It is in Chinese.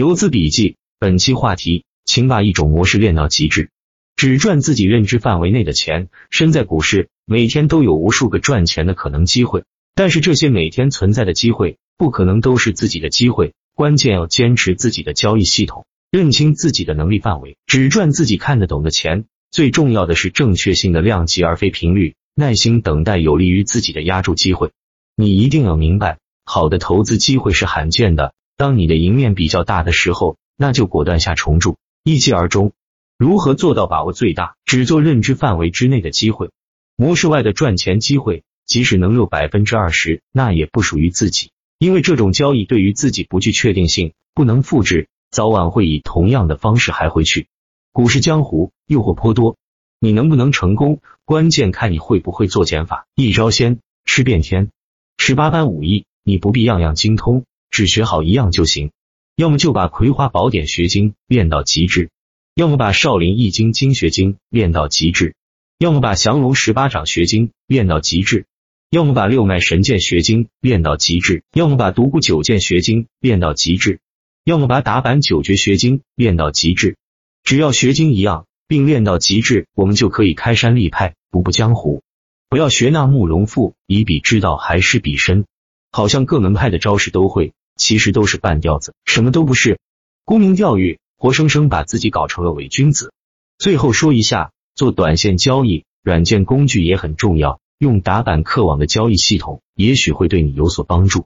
游资笔记，本期话题，请把一种模式练到极致，只赚自己认知范围内的钱。身在股市，每天都有无数个赚钱的可能机会，但是这些每天存在的机会，不可能都是自己的机会。关键要坚持自己的交易系统，认清自己的能力范围，只赚自己看得懂的钱。最重要的是正确性的量级，而非频率。耐心等待有利于自己的压住机会。你一定要明白，好的投资机会是罕见的。当你的赢面比较大的时候，那就果断下重注，一击而终。如何做到把握最大，只做认知范围之内的机会？模式外的赚钱机会，即使能有百分之二十，那也不属于自己，因为这种交易对于自己不具确定性，不能复制，早晚会以同样的方式还回去。股市江湖，诱惑颇多，你能不能成功，关键看你会不会做减法，一招鲜吃遍天。十八般武艺，你不必样样精通。只学好一样就行，要么就把《葵花宝典》学精练到极致，要么把《少林易经》精学精练到极致，要么把降龙十八掌学精练到极致，要么把六脉神剑学精练到极致，要么把独孤九剑学精练到极致，要么把打板九绝学精练到极致。只要学精一样，并练到极致，我们就可以开山立派，不步江湖。不要学那慕容复，以彼之道还施彼身，好像各门派的招式都会。其实都是半吊子，什么都不是，沽名钓誉，活生生把自己搞成了伪君子。最后说一下，做短线交易，软件工具也很重要，用打板客网的交易系统，也许会对你有所帮助。